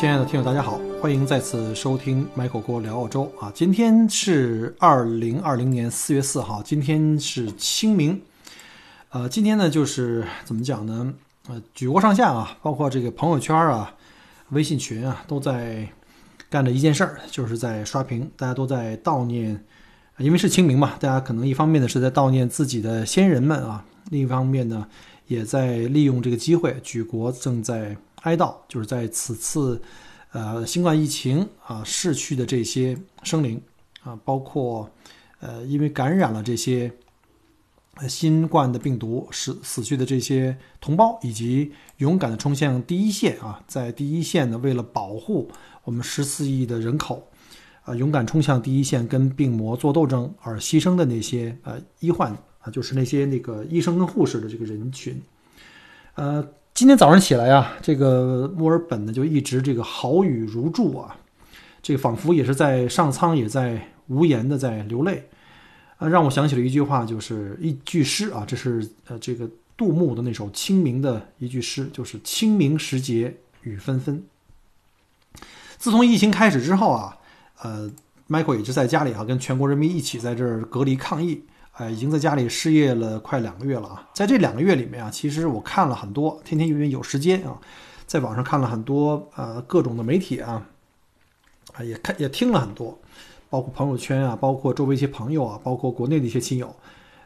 亲爱的听友，大家好，欢迎再次收听 Michael 郭聊澳洲啊！今天是二零二零年四月四号，今天是清明。呃，今天呢，就是怎么讲呢？呃，举国上下啊，包括这个朋友圈啊、微信群啊，都在干着一件事儿，就是在刷屏，大家都在悼念，因为是清明嘛，大家可能一方面呢是在悼念自己的先人们啊，另一方面呢，也在利用这个机会，举国正在。哀悼就是在此次，呃，新冠疫情啊逝去的这些生灵啊，包括呃因为感染了这些新冠的病毒死死去的这些同胞，以及勇敢的冲向第一线啊，在第一线呢，为了保护我们十四亿的人口，啊，勇敢冲向第一线跟病魔做斗争而牺牲的那些呃医患啊，就是那些那个医生跟护士的这个人群，呃。今天早上起来啊，这个墨尔本呢就一直这个豪雨如注啊，这个仿佛也是在上苍也在无言的在流泪，啊，让我想起了一句话，就是一句诗啊，这是呃这个杜牧的那首《清明》的一句诗，就是“清明时节雨纷纷”。自从疫情开始之后啊，呃，Michael 也是在家里啊，跟全国人民一起在这儿隔离抗疫。呃，已经在家里失业了快两个月了啊！在这两个月里面啊，其实我看了很多，天天因为有时间啊，在网上看了很多呃各种的媒体啊，啊也看也听了很多，包括朋友圈啊，包括周围一些朋友啊，包括国内的一些亲友，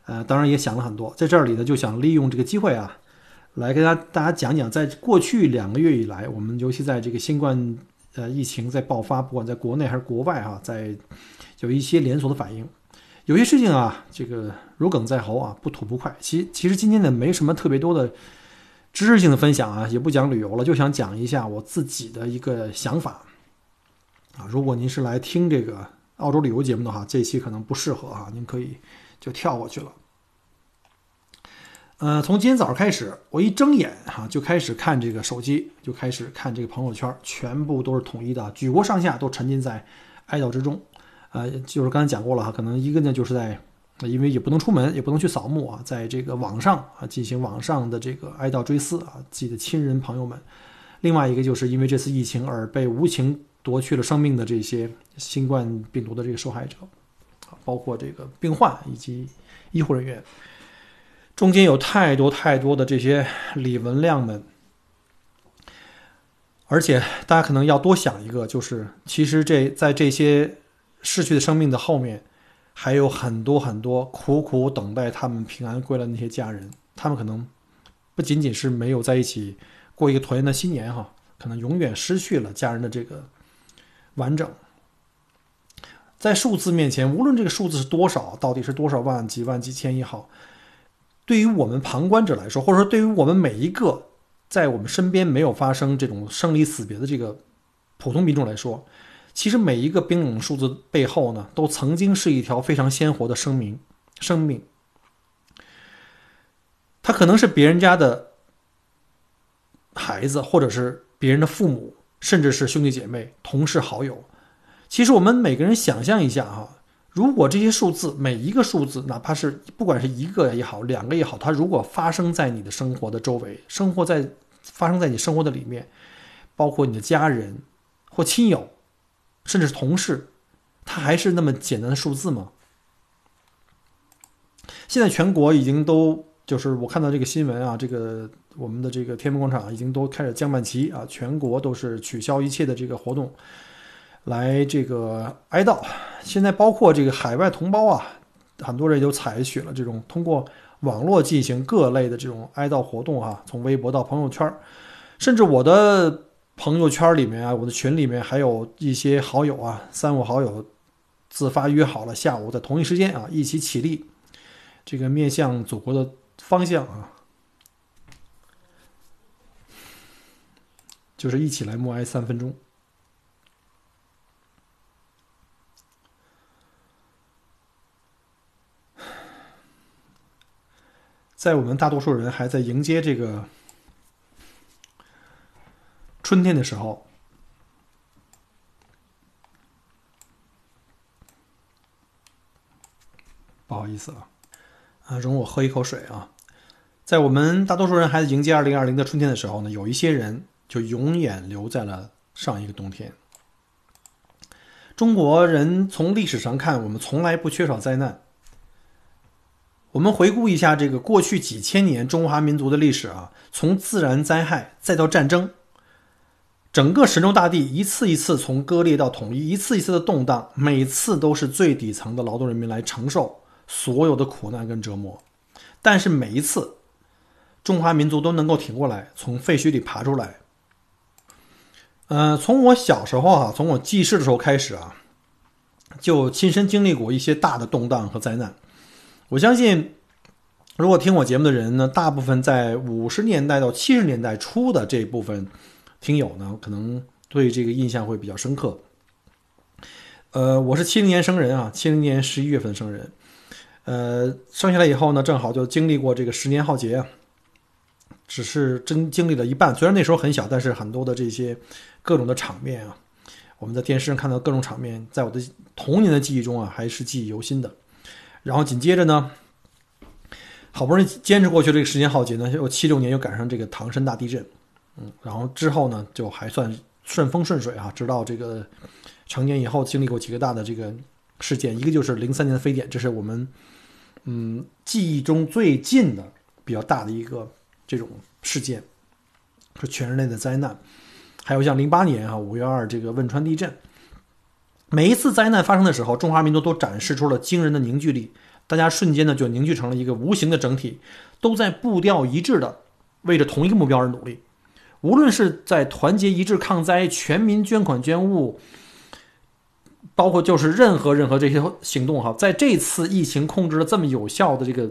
呃，当然也想了很多。在这里呢，就想利用这个机会啊，来跟大大家讲讲，在过去两个月以来，我们尤其在这个新冠呃疫情在爆发，不管在国内还是国外哈，在有一些连锁的反应。有些事情啊，这个如鲠在喉啊，不吐不快。其其实今天呢，没什么特别多的知识性的分享啊，也不讲旅游了，就想讲一下我自己的一个想法啊。如果您是来听这个澳洲旅游节目的话，这期可能不适合啊，您可以就跳过去了。呃，从今天早上开始，我一睁眼哈，就开始看这个手机，就开始看这个朋友圈，全部都是统一的，举国上下都沉浸在哀悼之中。呃，就是刚才讲过了哈，可能一个呢就是在，因为也不能出门，也不能去扫墓啊，在这个网上啊进行网上的这个哀悼追思啊，自己的亲人朋友们。另外一个就是因为这次疫情而被无情夺去了生命的这些新冠病毒的这个受害者，啊，包括这个病患以及医护人员，中间有太多太多的这些李文亮们，而且大家可能要多想一个，就是其实这在这些。逝去的生命的后面，还有很多很多苦苦等待他们平安归来那些家人。他们可能不仅仅是没有在一起过一个团圆的新年哈，可能永远失去了家人的这个完整。在数字面前，无论这个数字是多少，到底是多少万、几万、几千也好，对于我们旁观者来说，或者说对于我们每一个在我们身边没有发生这种生离死别的这个普通民众来说。其实每一个冰冷数字背后呢，都曾经是一条非常鲜活的生命。生命，他可能是别人家的孩子，或者是别人的父母，甚至是兄弟姐妹、同事好友。其实我们每个人想象一下哈，如果这些数字每一个数字，哪怕是不管是一个也好，两个也好，它如果发生在你的生活的周围，生活在发生在你生活的里面，包括你的家人或亲友。甚至是同事，他还是那么简单的数字吗？现在全国已经都就是我看到这个新闻啊，这个我们的这个天安门广场已经都开始降半旗啊，全国都是取消一切的这个活动，来这个哀悼。现在包括这个海外同胞啊，很多人都采取了这种通过网络进行各类的这种哀悼活动啊，从微博到朋友圈，甚至我的。朋友圈里面啊，我的群里面还有一些好友啊，三五好友自发约好了下午在同一时间啊，一起起立，这个面向祖国的方向啊。就是一起来默哀三分钟。在我们大多数人还在迎接这个春天的时候，不好意思啊，啊，容我喝一口水啊。在我们大多数人还在迎接二零二零的春天的时候呢，有一些人就永远留在了上一个冬天。中国人从历史上看，我们从来不缺少灾难。我们回顾一下这个过去几千年中华民族的历史啊，从自然灾害再到战争，整个神州大地一次一次从割裂到统一，一次一次的动荡，每次都是最底层的劳动人民来承受所有的苦难跟折磨。但是每一次，中华民族都能够挺过来，从废墟里爬出来。嗯，从我小时候啊，从我记事的时候开始啊，就亲身经历过一些大的动荡和灾难。我相信，如果听我节目的人呢，大部分在五十年代到七十年代初的这一部分听友呢，可能对这个印象会比较深刻。呃，我是七零年生人啊，七零年十一月份生人。呃，生下来以后呢，正好就经历过这个十年浩劫啊，只是真经历了一半。虽然那时候很小，但是很多的这些各种的场面啊，我们在电视上看到各种场面，在我的童年的记忆中啊，还是记忆犹新的。然后紧接着呢，好不容易坚持过去这个十年浩劫呢，又七六年又赶上这个唐山大地震，嗯，然后之后呢就还算顺风顺水啊，直到这个成年以后经历过几个大的这个事件，一个就是零三年的非典，这是我们嗯记忆中最近的比较大的一个这种事件，是全人类的灾难，还有像零八年啊五月二这个汶川地震。每一次灾难发生的时候，中华民族都展示出了惊人的凝聚力，大家瞬间呢就凝聚成了一个无形的整体，都在步调一致的为着同一个目标而努力。无论是在团结一致抗灾、全民捐款捐物，包括就是任何任何这些行动哈，在这次疫情控制的这么有效的这个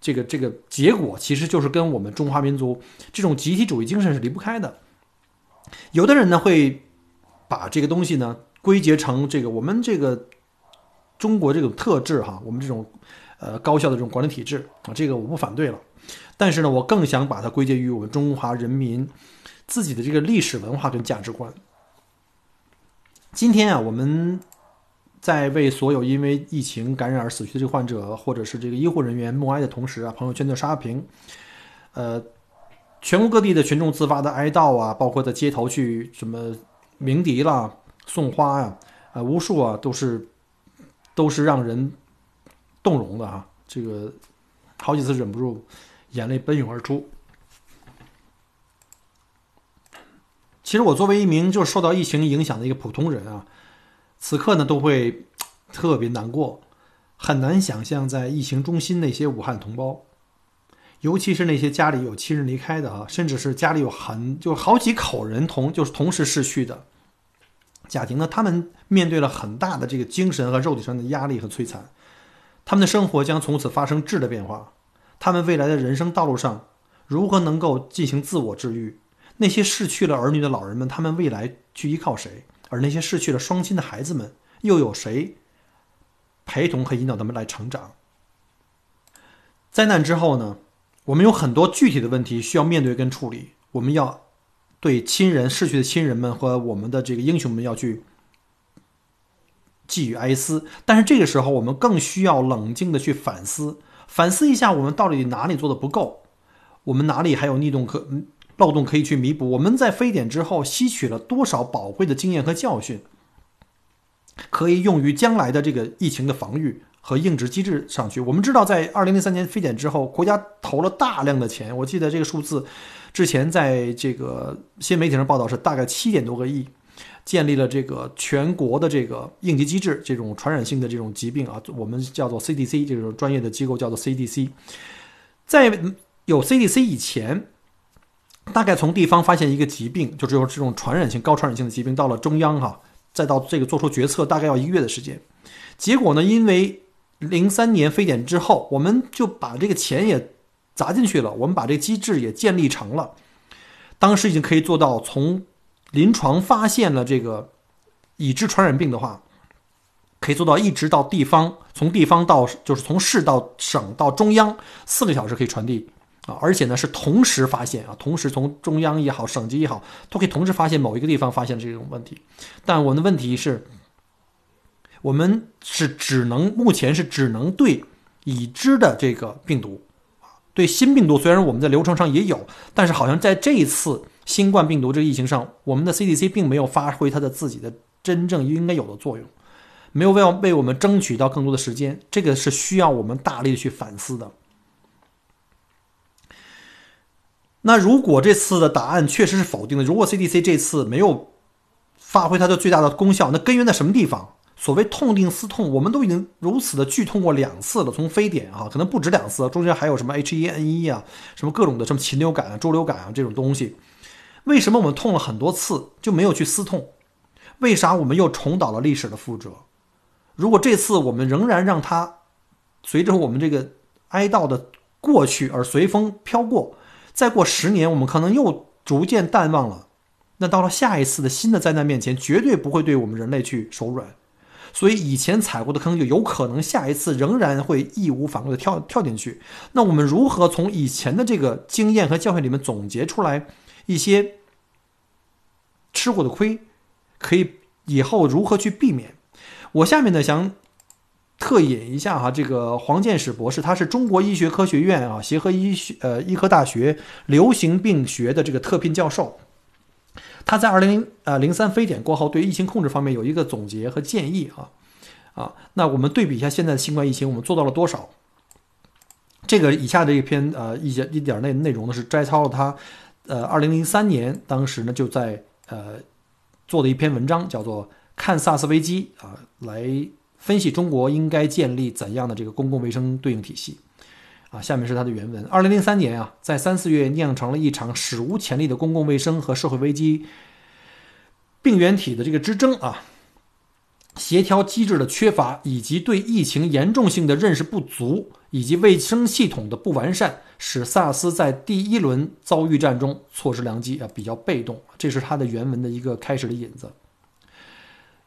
这个这个结果，其实就是跟我们中华民族这种集体主义精神是离不开的。有的人呢会把这个东西呢。归结成这个我们这个中国这种特质哈，我们这种呃高效的这种管理体制啊，这个我不反对了。但是呢，我更想把它归结于我们中华人民自己的这个历史文化跟价值观。今天啊，我们在为所有因为疫情感染而死去的这个患者或者是这个医护人员默哀的同时啊，朋友圈的刷屏，呃，全国各地的群众自发的哀悼啊，包括在街头去什么鸣笛啦。送花呀，啊，无数啊，都是，都是让人动容的哈。这个好几次忍不住眼泪奔涌而出。其实我作为一名就是受到疫情影响的一个普通人啊，此刻呢都会 特别难过，很难想象在疫情中心那些武汉同胞，尤其是那些家里有亲人离开的啊，甚至是家里有很就好几口人同就是同时逝去的。家庭呢，他们面对了很大的这个精神和肉体上的压力和摧残，他们的生活将从此发生质的变化。他们未来的人生道路上，如何能够进行自我治愈？那些失去了儿女的老人们，他们未来去依靠谁？而那些失去了双亲的孩子们，又有谁陪同和引导他们来成长？灾难之后呢？我们有很多具体的问题需要面对跟处理，我们要。对亲人逝去的亲人们和我们的这个英雄们要去寄予哀思，但是这个时候我们更需要冷静的去反思，反思一下我们到底哪里做的不够，我们哪里还有逆洞可漏洞可以去弥补？我们在非典之后吸取了多少宝贵的经验和教训，可以用于将来的这个疫情的防御和应急机制上去？我们知道，在二零零三年非典之后，国家投了大量的钱，我记得这个数字。之前在这个新媒体上报道是大概七点多个亿，建立了这个全国的这个应急机制，这种传染性的这种疾病啊，我们叫做 CDC，这种专业的机构叫做 CDC。在有 CDC 以前，大概从地方发现一个疾病，就只有这种传染性、高传染性的疾病，到了中央哈，再到这个做出决策，大概要一个月的时间。结果呢，因为零三年非典之后，我们就把这个钱也。砸进去了，我们把这个机制也建立成了。当时已经可以做到从临床发现了这个已知传染病的话，可以做到一直到地方，从地方到就是从市到省到中央，四个小时可以传递啊，而且呢是同时发现啊，同时从中央也好，省级也好，都可以同时发现某一个地方发现这种问题。但我们的问题是，我们是只能目前是只能对已知的这个病毒。对新病毒，虽然我们在流程上也有，但是好像在这一次新冠病毒这个疫情上，我们的 CDC 并没有发挥它的自己的真正应该有的作用，没有为为我们争取到更多的时间，这个是需要我们大力去反思的。那如果这次的答案确实是否定的，如果 CDC 这次没有发挥它的最大的功效，那根源在什么地方？所谓痛定思痛，我们都已经如此的剧痛过两次了。从非典啊，可能不止两次，中间还有什么 H1N1 啊，什么各种的什么禽流感啊、猪流感啊这种东西。为什么我们痛了很多次就没有去思痛？为啥我们又重蹈了历史的覆辙？如果这次我们仍然让它随着我们这个哀悼的过去而随风飘过，再过十年，我们可能又逐渐淡忘了。那到了下一次的新的灾难面前，绝对不会对我们人类去手软。所以以前踩过的坑，就有可能下一次仍然会义无反顾的跳跳进去。那我们如何从以前的这个经验和教训里面总结出来一些吃过的亏，可以以后如何去避免？我下面呢想特引一下哈，这个黄建史博士，他是中国医学科学院啊协和医学呃医科大学流行病学的这个特聘教授。他在二零零呃零三非典过后，对疫情控制方面有一个总结和建议啊啊，那我们对比一下现在的新冠疫情，我们做到了多少？这个以下这一篇呃一些一点内内容呢是摘抄了他呃二零零三年当时呢就在呃做的一篇文章，叫做《看 SARS 危机》啊，来分析中国应该建立怎样的这个公共卫生对应体系。啊，下面是它的原文。二零零三年啊，在三四月酿成了一场史无前例的公共卫生和社会危机，病原体的这个之争啊，协调机制的缺乏，以及对疫情严重性的认识不足，以及卫生系统的不完善，使萨斯在第一轮遭遇战中错失良机啊，比较被动。这是它的原文的一个开始的引子。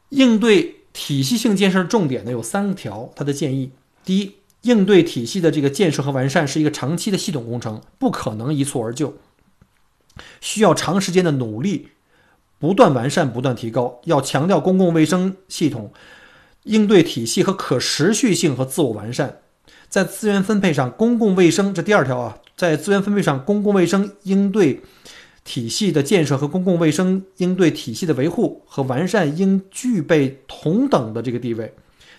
应对体系性建设重点呢有三条，他的建议：第一。应对体系的这个建设和完善是一个长期的系统工程，不可能一蹴而就，需要长时间的努力，不断完善，不断提高。要强调公共卫生系统应对体系和可持续性和自我完善。在资源分配上，公共卫生这第二条啊，在资源分配上，公共卫生应对体系的建设和公共卫生应对体系的维护和完善应具备同等的这个地位。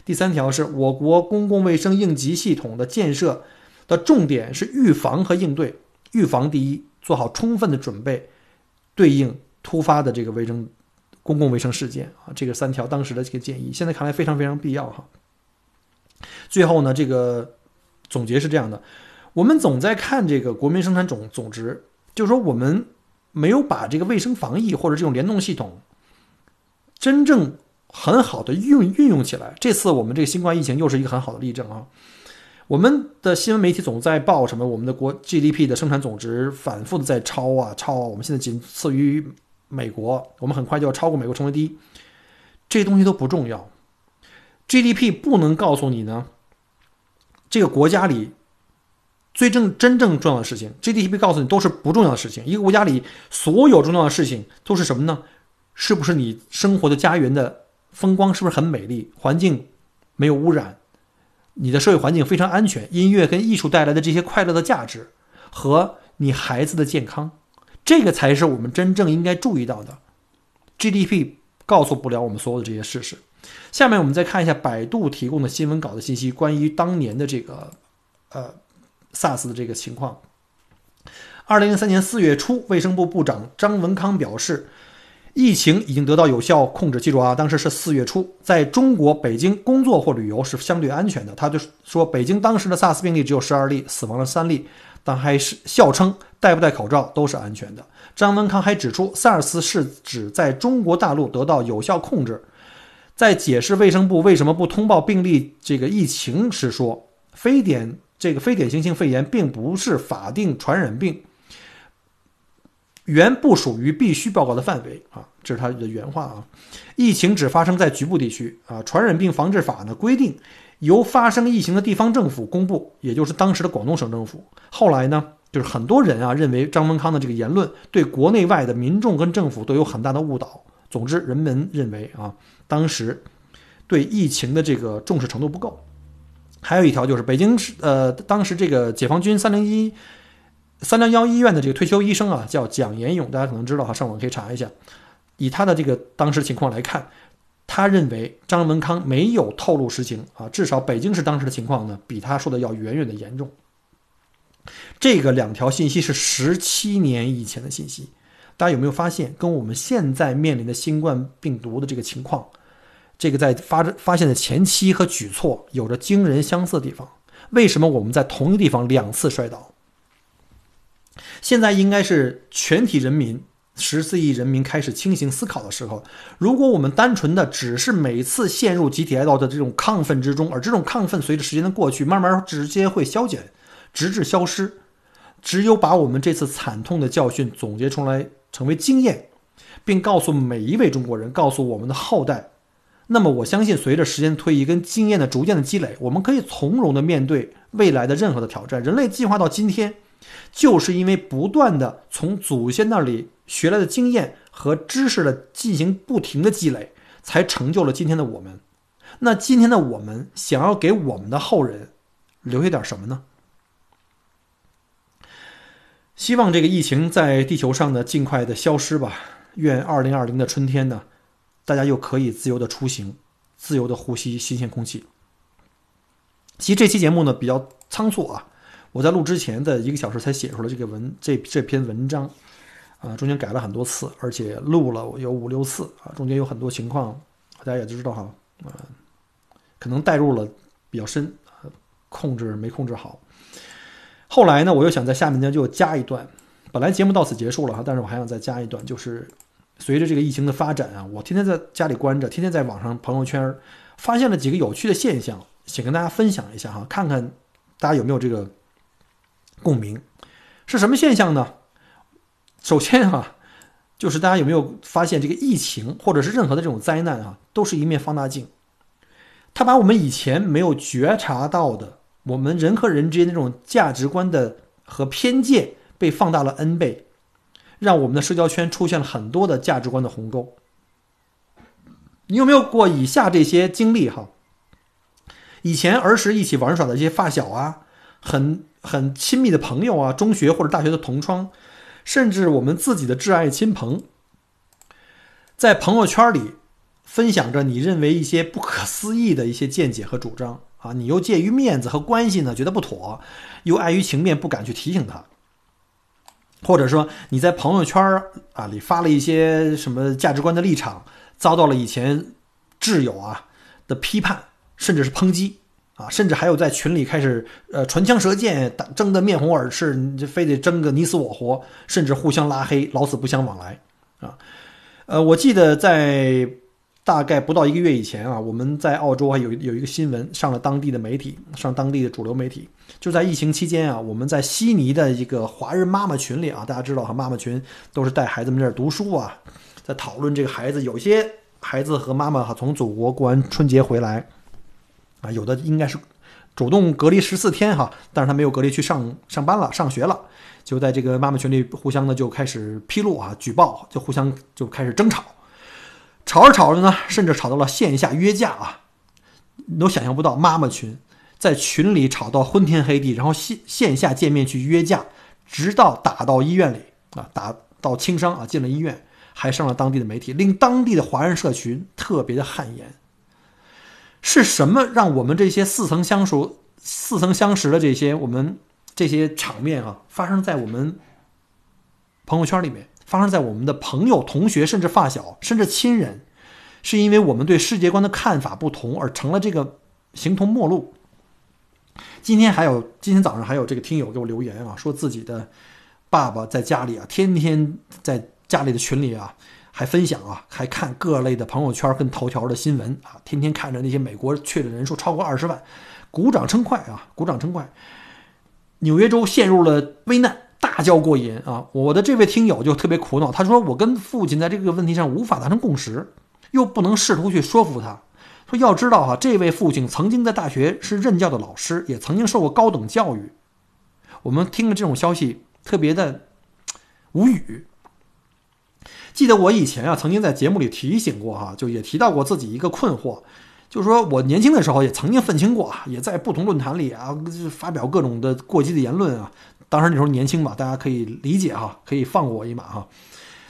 第三条是我国公共卫生应急系统的建设的重点是预防和应对。预防第一，做好充分的准备，对应突发的这个卫生公共卫生事件啊。这个三条当时的这个建议，现在看来非常非常必要哈。最后呢，这个总结是这样的：我们总在看这个国民生产总总值，就是说我们没有把这个卫生防疫或者这种联动系统真正。很好的运运用起来，这次我们这个新冠疫情又是一个很好的例证啊！我们的新闻媒体总在报什么？我们的国 GDP 的生产总值反复的在超啊超啊！我们现在仅次于美国，我们很快就要超过美国成为第一。这些东西都不重要，GDP 不能告诉你呢，这个国家里最正真正重要的事情，GDP 告诉你都是不重要的事情。一个国家里所有重要的事情都是什么呢？是不是你生活的家园的？风光是不是很美丽？环境没有污染，你的社会环境非常安全。音乐跟艺术带来的这些快乐的价值，和你孩子的健康，这个才是我们真正应该注意到的。GDP 告诉不了我们所有的这些事实。下面我们再看一下百度提供的新闻稿的信息，关于当年的这个呃 SARS 的这个情况。二零零三年四月初，卫生部部长张文康表示。疫情已经得到有效控制。记住啊，当时是四月初，在中国北京工作或旅游是相对安全的。他就说，北京当时的 SARS 病例只有十二例，死亡了三例，但还是笑称戴不戴口罩都是安全的。张文康还指出，SARS 是指在中国大陆得到有效控制。在解释卫生部为什么不通报病例这个疫情时说，非典这个非典型性肺炎并不是法定传染病。原不属于必须报告的范围啊，这是他的原话啊。疫情只发生在局部地区啊。传染病防治法呢规定，由发生疫情的地方政府公布，也就是当时的广东省政府。后来呢，就是很多人啊认为张文康的这个言论对国内外的民众跟政府都有很大的误导。总之，人们认为啊，当时对疫情的这个重视程度不够。还有一条就是北京市呃，当时这个解放军三零一。三零幺医院的这个退休医生啊，叫蒋延勇，大家可能知道哈，上网可以查一下。以他的这个当时情况来看，他认为张文康没有透露实情啊，至少北京市当时的情况呢，比他说的要远远的严重。这个两条信息是十七年以前的信息，大家有没有发现，跟我们现在面临的新冠病毒的这个情况，这个在发发现的前期和举措有着惊人相似的地方？为什么我们在同一个地方两次摔倒？现在应该是全体人民十四亿人民开始清醒思考的时候。如果我们单纯的只是每次陷入集体哀悼的这种亢奋之中，而这种亢奋随着时间的过去，慢慢直接会消减，直至消失。只有把我们这次惨痛的教训总结出来，成为经验，并告诉每一位中国人，告诉我们的后代，那么我相信，随着时间推移跟经验的逐渐的积累，我们可以从容的面对未来的任何的挑战。人类进化到今天。就是因为不断的从祖先那里学来的经验和知识的进行不停的积累，才成就了今天的我们。那今天的我们想要给我们的后人留下点什么呢？希望这个疫情在地球上的尽快的消失吧。愿二零二零的春天呢，大家又可以自由的出行，自由的呼吸新鲜空气。其实这期节目呢比较仓促啊。我在录之前的一个小时才写出了这个文这这篇文章，啊，中间改了很多次，而且录了有五六次啊，中间有很多情况，大家也知道哈，啊，可能带入了比较深，控制没控制好。后来呢，我又想在下面呢就加一段，本来节目到此结束了哈，但是我还想再加一段，就是随着这个疫情的发展啊，我天天在家里关着，天天在网上朋友圈发现了几个有趣的现象，想跟大家分享一下哈，看看大家有没有这个。共鸣是什么现象呢？首先哈，就是大家有没有发现，这个疫情或者是任何的这种灾难啊，都是一面放大镜，它把我们以前没有觉察到的，我们人和人之间那种价值观的和偏见被放大了 n 倍，让我们的社交圈出现了很多的价值观的鸿沟。你有没有过以下这些经历哈？以前儿时一起玩耍的这些发小啊，很。很亲密的朋友啊，中学或者大学的同窗，甚至我们自己的挚爱亲朋，在朋友圈里分享着你认为一些不可思议的一些见解和主张啊，你又介于面子和关系呢，觉得不妥，又碍于情面不敢去提醒他，或者说你在朋友圈啊里发了一些什么价值观的立场，遭到了以前挚友啊的批判，甚至是抨击。啊，甚至还有在群里开始呃唇枪舌剑，打争得面红耳赤，你就非得争个你死我活，甚至互相拉黑，老死不相往来啊。呃，我记得在大概不到一个月以前啊，我们在澳洲还有有一个新闻上了当地的媒体，上当地的主流媒体，就在疫情期间啊，我们在悉尼的一个华人妈妈群里啊，大家知道哈，妈妈群都是带孩子们这儿读书啊，在讨论这个孩子，有些孩子和妈妈哈从祖国过完春节回来。啊，有的应该是主动隔离十四天哈，但是他没有隔离去上上班了，上学了，就在这个妈妈群里互相的就开始披露啊，举报，就互相就开始争吵，吵着吵着呢，甚至吵到了线下约架啊，你都想象不到，妈妈群在群里吵到昏天黑地，然后线线下见面去约架，直到打到医院里啊，打到轻伤啊，进了医院，还上了当地的媒体，令当地的华人社群特别的汗颜。是什么让我们这些似曾相熟、似曾相识的这些我们这些场面啊，发生在我们朋友圈里面，发生在我们的朋友、同学，甚至发小，甚至亲人，是因为我们对世界观的看法不同而成了这个形同陌路。今天还有，今天早上还有这个听友给我留言啊，说自己的爸爸在家里啊，天天在家里的群里啊。还分享啊，还看各类的朋友圈跟头条的新闻啊，天天看着那些美国确诊人数超过二十万，鼓掌称快啊，鼓掌称快。纽约州陷入了危难大叫过瘾啊！我的这位听友就特别苦恼，他说：“我跟父亲在这个问题上无法达成共识，又不能试图去说服他。说要知道哈，这位父亲曾经在大学是任教的老师，也曾经受过高等教育。我们听了这种消息，特别的无语。记得我以前啊，曾经在节目里提醒过哈，就也提到过自己一个困惑。”就是说我年轻的时候也曾经愤青过，也在不同论坛里啊发表各种的过激的言论啊。当时那时候年轻嘛，大家可以理解哈，可以放过我一马哈。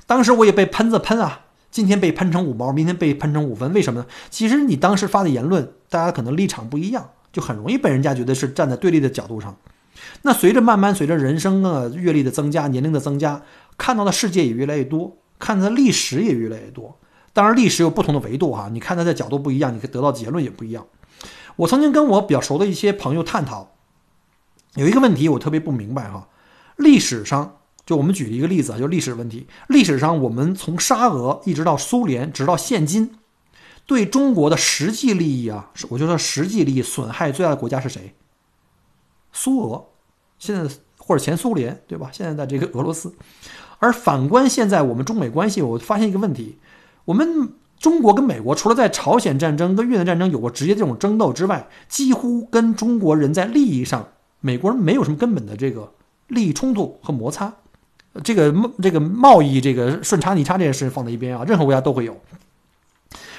当时我也被喷子喷啊，今天被喷成五毛，明天被喷成五分，为什么呢？其实你当时发的言论，大家可能立场不一样，就很容易被人家觉得是站在对立的角度上。那随着慢慢随着人生啊阅历的增加，年龄的增加，看到的世界也越来越多，看到的历史也越来越多。当然，历史有不同的维度哈，你看它的角度不一样，你可以得到结论也不一样。我曾经跟我比较熟的一些朋友探讨，有一个问题我特别不明白哈。历史上，就我们举一个例子啊，就历史问题。历史上，我们从沙俄一直到苏联，直到现今，对中国的实际利益啊，我就说实际利益损害最大的国家是谁？苏俄，现在或者前苏联，对吧？现在的这个俄罗斯。而反观现在我们中美关系，我发现一个问题。我们中国跟美国除了在朝鲜战争跟越南战争有过直接这种争斗之外，几乎跟中国人在利益上，美国人没有什么根本的这个利益冲突和摩擦。这个这个贸易这个顺差逆差这件事放在一边啊，任何国家都会有。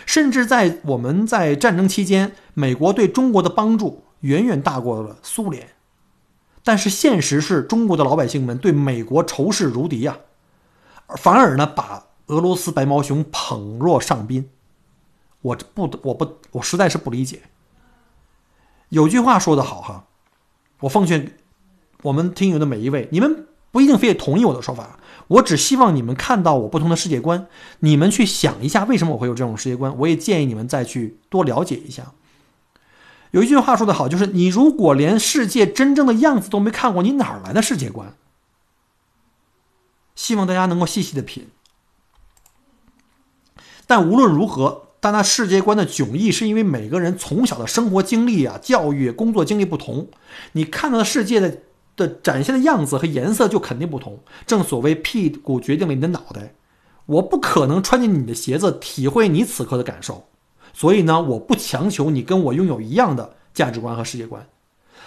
甚至在我们在战争期间，美国对中国的帮助远远大过了苏联。但是现实是中国的老百姓们对美国仇视如敌呀，反而呢把。俄罗斯白毛熊捧若上宾，我不，我不，我实在是不理解。有句话说得好哈，我奉劝我们听友的每一位，你们不一定非得同意我的说法，我只希望你们看到我不同的世界观，你们去想一下为什么我会有这种世界观。我也建议你们再去多了解一下。有一句话说得好，就是你如果连世界真正的样子都没看过，你哪来的世界观？希望大家能够细细的品。但无论如何，但那世界观的迥异是因为每个人从小的生活经历啊、教育、工作经历不同，你看到的世界的的展现的样子和颜色就肯定不同。正所谓屁股决定了你的脑袋，我不可能穿进你的鞋子体会你此刻的感受，所以呢，我不强求你跟我拥有一样的价值观和世界观，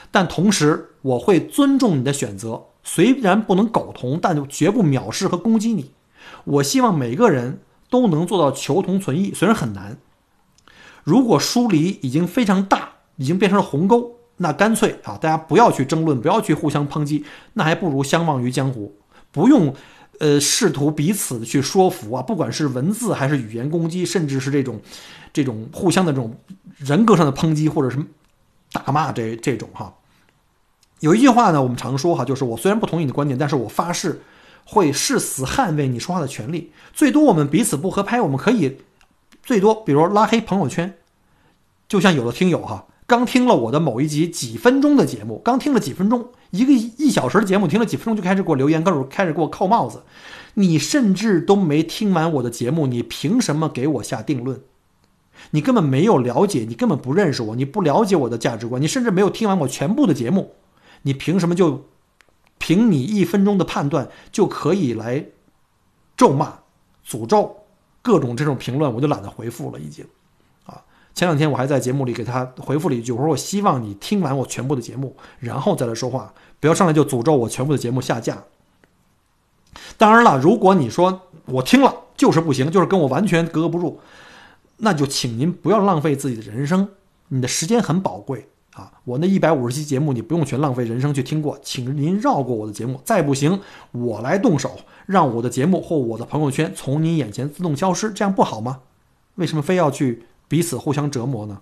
但同时我会尊重你的选择，虽然不能苟同，但绝不藐视和攻击你。我希望每个人。都能做到求同存异，虽然很难。如果疏离已经非常大，已经变成了鸿沟，那干脆啊，大家不要去争论，不要去互相抨击，那还不如相忘于江湖。不用，呃，试图彼此去说服啊，不管是文字还是语言攻击，甚至是这种，这种互相的这种人格上的抨击，或者是打骂这这种哈。有一句话呢，我们常说哈，就是我虽然不同意你的观点，但是我发誓。会誓死捍卫你说话的权利。最多我们彼此不合拍，我们可以最多，比如拉黑朋友圈。就像有的听友哈，刚听了我的某一集几分钟的节目，刚听了几分钟，一个一小时的节目，听了几分钟就开始给我留言，开始开始给我扣帽子。你甚至都没听完我的节目，你凭什么给我下定论？你根本没有了解，你根本不认识我，你不了解我的价值观，你甚至没有听完我全部的节目，你凭什么就？凭你一分钟的判断就可以来咒骂、诅咒各种这种评论，我就懒得回复了。已经啊，前两天我还在节目里给他回复了一句，我说我希望你听完我全部的节目，然后再来说话，不要上来就诅咒我全部的节目下架。当然了，如果你说我听了就是不行，就是跟我完全格格不入，那就请您不要浪费自己的人生，你的时间很宝贵。啊，我那一百五十期节目，你不用全浪费人生去听过，请您绕过我的节目。再不行，我来动手，让我的节目或我的朋友圈从你眼前自动消失，这样不好吗？为什么非要去彼此互相折磨呢？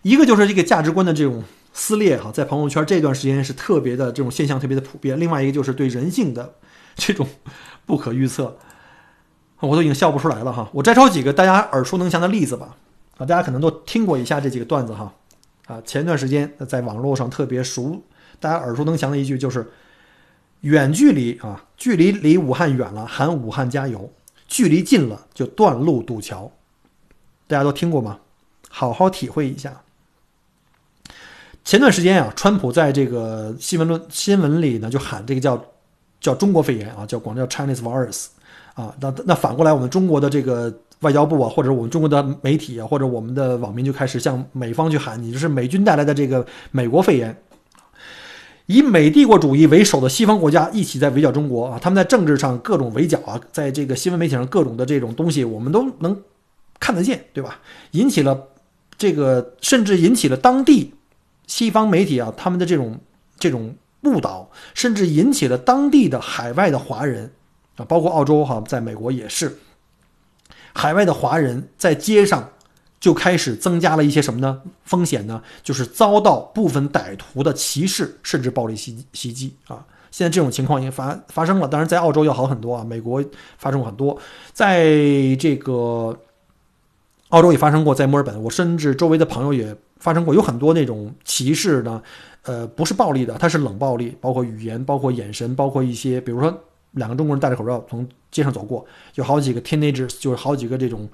一个就是这个价值观的这种撕裂，哈，在朋友圈这段时间是特别的这种现象特别的普遍。另外一个就是对人性的这种不可预测，我都已经笑不出来了哈。我摘抄几个大家耳熟能详的例子吧。啊，大家可能都听过以下这几个段子哈，啊，前段时间在网络上特别熟，大家耳熟能详的一句就是“远距离啊，距离离武汉远了，喊武汉加油；距离近了，就断路堵桥。”大家都听过吗？好好体会一下。前段时间啊，川普在这个新闻论新闻里呢，就喊这个叫叫中国肺炎啊，叫广叫 Chinese virus 啊。那那反过来，我们中国的这个外交部啊，或者我们中国的媒体啊，或者我们的网民就开始向美方去喊，你就是美军带来的这个美国肺炎。以美帝国主义为首的西方国家一起在围剿中国啊，他们在政治上各种围剿啊，在这个新闻媒体上各种的这种东西，我们都能看得见，对吧？引起了这个，甚至引起了当地西方媒体啊，他们的这种这种误导，甚至引起了当地的海外的华人啊，包括澳洲哈，在美国也是，海外的华人在街上。就开始增加了一些什么呢？风险呢？就是遭到部分歹徒的歧视，甚至暴力袭袭击啊！现在这种情况已经发发生了，当然在澳洲要好很多啊，美国发生过很多，在这个澳洲也发生过，在墨尔本，我甚至周围的朋友也发生过，有很多那种歧视呢，呃，不是暴力的，它是冷暴力，包括语言，包括眼神，包括一些，比如说两个中国人戴着口罩从街上走过，有好几个 teenagers，就是好几个这种。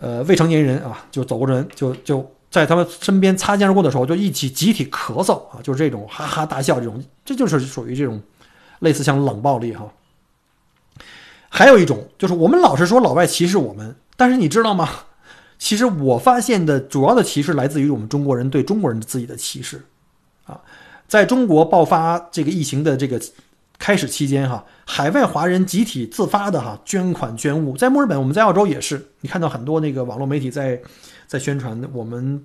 呃，未成年人啊，就走过的人，就就在他们身边擦肩而过的时候，就一起集体咳嗽啊，就是这种哈哈大笑这种，这就是属于这种类似像冷暴力哈。还有一种就是我们老是说老外歧视我们，但是你知道吗？其实我发现的主要的歧视来自于我们中国人对中国人自己的歧视啊，在中国爆发这个疫情的这个。开始期间，哈，海外华人集体自发的哈捐款捐物，在墨尔本，我们在澳洲也是，你看到很多那个网络媒体在在宣传我们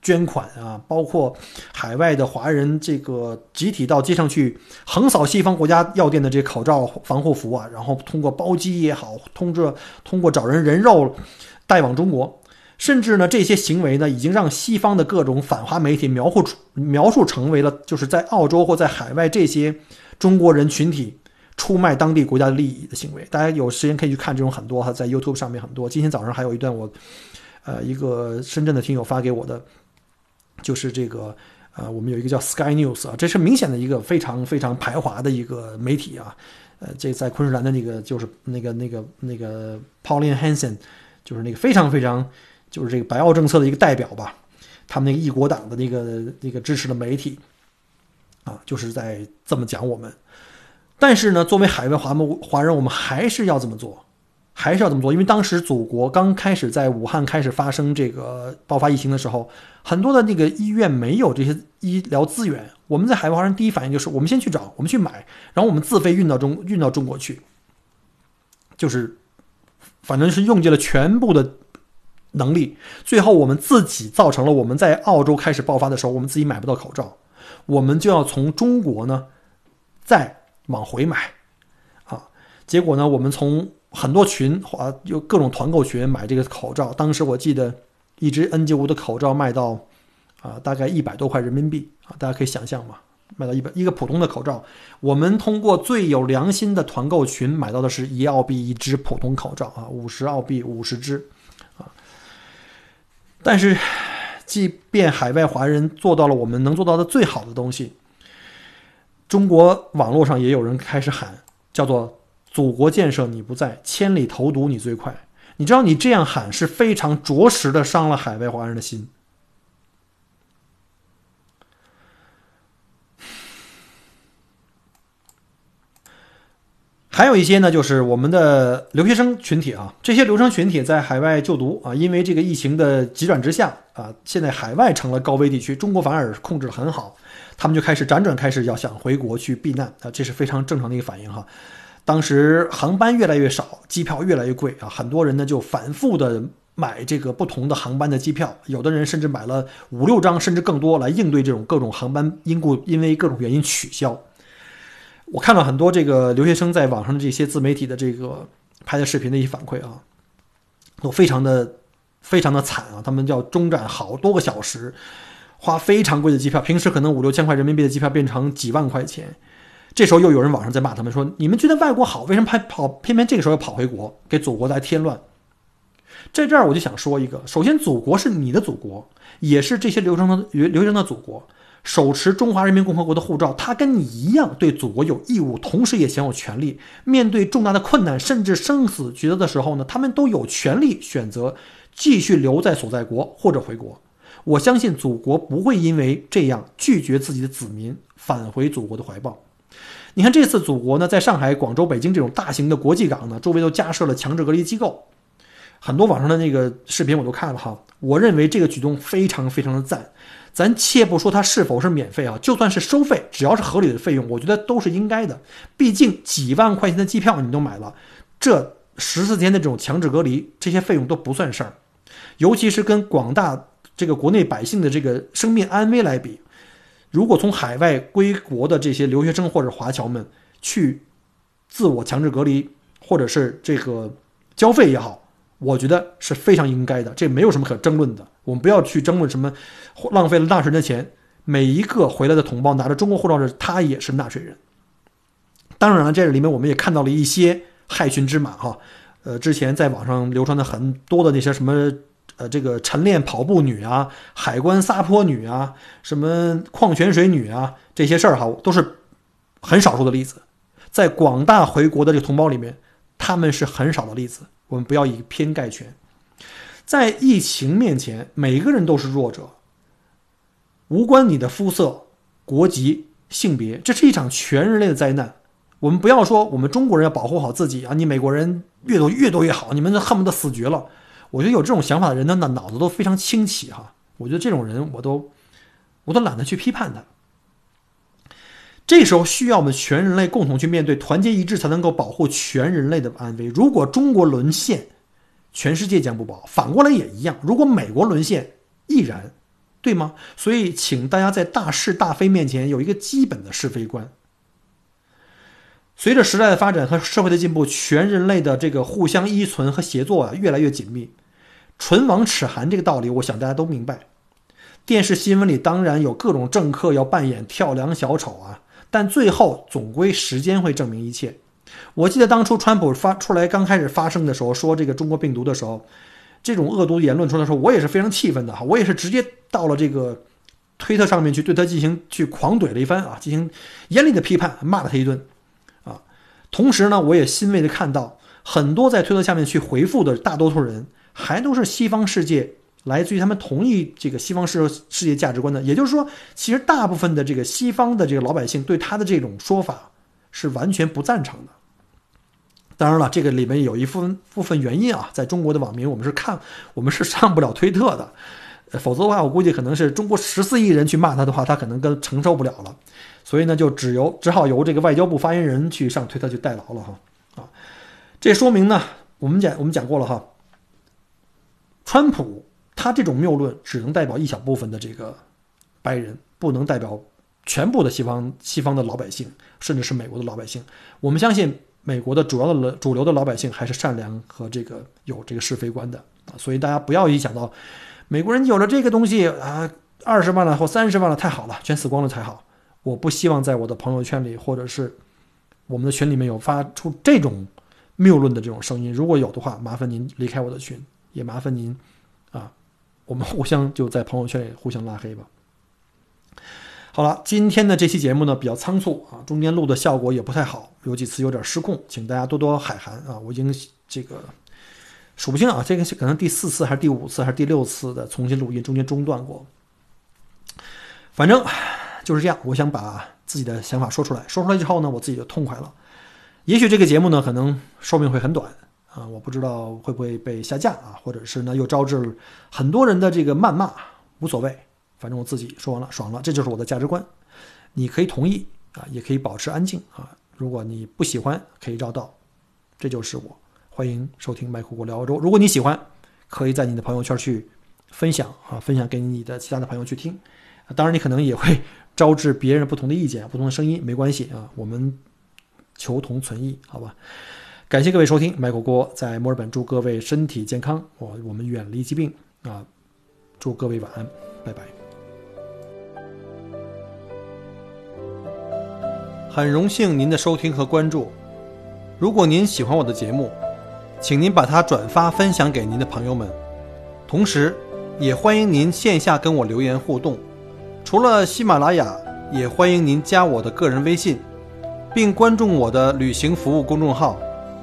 捐款啊，包括海外的华人这个集体到街上去横扫西方国家药店的这口罩防护服啊，然后通过包机也好，通过通过找人人肉带往中国，甚至呢这些行为呢已经让西方的各种反华媒体描绘出描述成为了就是在澳洲或在海外这些。中国人群体出卖当地国家的利益的行为，大家有时间可以去看这种很多哈，在 YouTube 上面很多。今天早上还有一段我，呃，一个深圳的听友发给我的，就是这个，呃，我们有一个叫 Sky News 啊，这是明显的一个非常非常排华的一个媒体啊，呃，这在昆士兰的那个就是那个那个那个 Pauline Hanson，就是那个非常非常就是这个白澳政策的一个代表吧，他们那个异国党的那个那个支持的媒体。啊，就是在这么讲我们，但是呢，作为海外华们华人，我们还是要这么做，还是要这么做，因为当时祖国刚开始在武汉开始发生这个爆发疫情的时候，很多的那个医院没有这些医疗资源，我们在海外华人第一反应就是我们先去找，我们去买，然后我们自费运到中运到中国去，就是反正是用尽了全部的能力，最后我们自己造成了我们在澳洲开始爆发的时候，我们自己买不到口罩。我们就要从中国呢，再往回买，啊，结果呢，我们从很多群啊，有各种团购群买这个口罩。当时我记得，一只 N95 的口罩卖到啊，大概一百多块人民币啊，大家可以想象嘛，卖到一百一个普通的口罩。我们通过最有良心的团购群买到的是一澳币一只普通口罩啊，五十澳币五十只，但是。即便海外华人做到了我们能做到的最好的东西，中国网络上也有人开始喊，叫做“祖国建设你不在，千里投毒你最快”。你知道，你这样喊是非常着实的伤了海外华人的心。还有一些呢，就是我们的留学生群体啊，这些留学生群体在海外就读啊，因为这个疫情的急转直下啊，现在海外成了高危地区，中国反而控制的很好，他们就开始辗转开始要想回国去避难啊，这是非常正常的一个反应哈。当时航班越来越少，机票越来越贵啊，很多人呢就反复的买这个不同的航班的机票，有的人甚至买了五六张甚至更多来应对这种各种航班因故因为各种原因取消。我看到很多这个留学生在网上的这些自媒体的这个拍的视频的一些反馈啊，都非常的非常的惨啊！他们要中转好多个小时，花非常贵的机票，平时可能五六千块人民币的机票变成几万块钱。这时候又有人网上在骂他们说：“你们觉得外国好，为什么还跑偏偏这个时候要跑回国，给祖国来添乱？”在这儿我就想说一个：首先，祖国是你的祖国，也是这些留学生的留学生的祖国。手持中华人民共和国的护照，他跟你一样对祖国有义务，同时也享有权利。面对重大的困难，甚至生死抉择的时候呢，他们都有权利选择继续留在所在国或者回国。我相信祖国不会因为这样拒绝自己的子民返回祖国的怀抱。你看，这次祖国呢，在上海、广州、北京这种大型的国际港呢，周围都加设了强制隔离机构。很多网上的那个视频我都看了哈，我认为这个举动非常非常的赞。咱切不说它是否是免费啊，就算是收费，只要是合理的费用，我觉得都是应该的。毕竟几万块钱的机票你都买了，这十四天的这种强制隔离，这些费用都不算事儿。尤其是跟广大这个国内百姓的这个生命安危来比，如果从海外归国的这些留学生或者华侨们去自我强制隔离，或者是这个交费也好。我觉得是非常应该的，这没有什么可争论的。我们不要去争论什么浪费了纳税人的钱。每一个回来的同胞拿着中国护照的，他也是纳税人。当然了，这里面我们也看到了一些害群之马哈。呃，之前在网上流传的很多的那些什么呃，这个晨练跑步女啊，海关撒泼女啊，什么矿泉水女啊，这些事儿哈，都是很少数的例子。在广大回国的这个同胞里面，他们是很少的例子。我们不要以偏概全，在疫情面前，每个人都是弱者，无关你的肤色、国籍、性别，这是一场全人类的灾难。我们不要说我们中国人要保护好自己啊，你美国人越多越多越好，你们恨不得死绝了。我觉得有这种想法的人呢，脑脑子都非常清奇哈。我觉得这种人，我都我都懒得去批判他。这时候需要我们全人类共同去面对，团结一致才能够保护全人类的安危。如果中国沦陷，全世界将不保；反过来也一样。如果美国沦陷，亦然，对吗？所以，请大家在大是大非面前有一个基本的是非观。随着时代的发展和社会的进步，全人类的这个互相依存和协作啊，越来越紧密。唇亡齿寒这个道理，我想大家都明白。电视新闻里当然有各种政客要扮演跳梁小丑啊。但最后总归时间会证明一切。我记得当初川普发出来刚开始发生的时候，说这个中国病毒的时候，这种恶毒言论出来的时候，我也是非常气愤的哈，我也是直接到了这个推特上面去对他进行去狂怼了一番啊，进行严厉的批判，骂了他一顿啊。同时呢，我也欣慰的看到很多在推特下面去回复的大多数人，还都是西方世界。来自于他们同意这个西方世世界价值观的，也就是说，其实大部分的这个西方的这个老百姓对他的这种说法是完全不赞成的。当然了，这个里面有一部分部分原因啊，在中国的网民我们是看我们是上不了推特的，否则的话，我估计可能是中国十四亿人去骂他的话，他可能跟承受不了了，所以呢，就只由只好由这个外交部发言人去上推特去代劳了哈啊。这说明呢，我们讲我们讲过了哈，川普。他这种谬论只能代表一小部分的这个白人，不能代表全部的西方西方的老百姓，甚至是美国的老百姓。我们相信美国的主要的主流的老百姓还是善良和这个有这个是非观的啊，所以大家不要一想到美国人有了这个东西啊，二十万了或三十万了，太好了，全死光了才好。我不希望在我的朋友圈里或者是我们的群里面有发出这种谬论的这种声音。如果有的话，麻烦您离开我的群，也麻烦您啊。我们互相就在朋友圈里互相拉黑吧。好了，今天的这期节目呢比较仓促啊，中间录的效果也不太好，有几次有点失控，请大家多多海涵啊。我已经这个数不清啊，这个是可能第四次还是第五次还是第六次的重新录音，中间中断过。反正就是这样，我想把自己的想法说出来，说出来之后呢，我自己就痛快了。也许这个节目呢，可能寿命会很短。啊，我不知道会不会被下架啊，或者是呢又招致很多人的这个谩骂，无所谓，反正我自己说完了，爽了，这就是我的价值观。你可以同意啊，也可以保持安静啊。如果你不喜欢，可以绕道，这就是我。欢迎收听麦克国聊欧洲。如果你喜欢，可以在你的朋友圈去分享啊，分享给你的其他的朋友去听。当然，你可能也会 招致别人不同的意见、不同的声音，没关系啊，我们求同存异，好吧？感谢各位收听，麦火锅在墨尔本，祝各位身体健康，我我们远离疾病啊！祝各位晚安，拜拜。很荣幸您的收听和关注，如果您喜欢我的节目，请您把它转发分享给您的朋友们，同时也欢迎您线下跟我留言互动。除了喜马拉雅，也欢迎您加我的个人微信，并关注我的旅行服务公众号。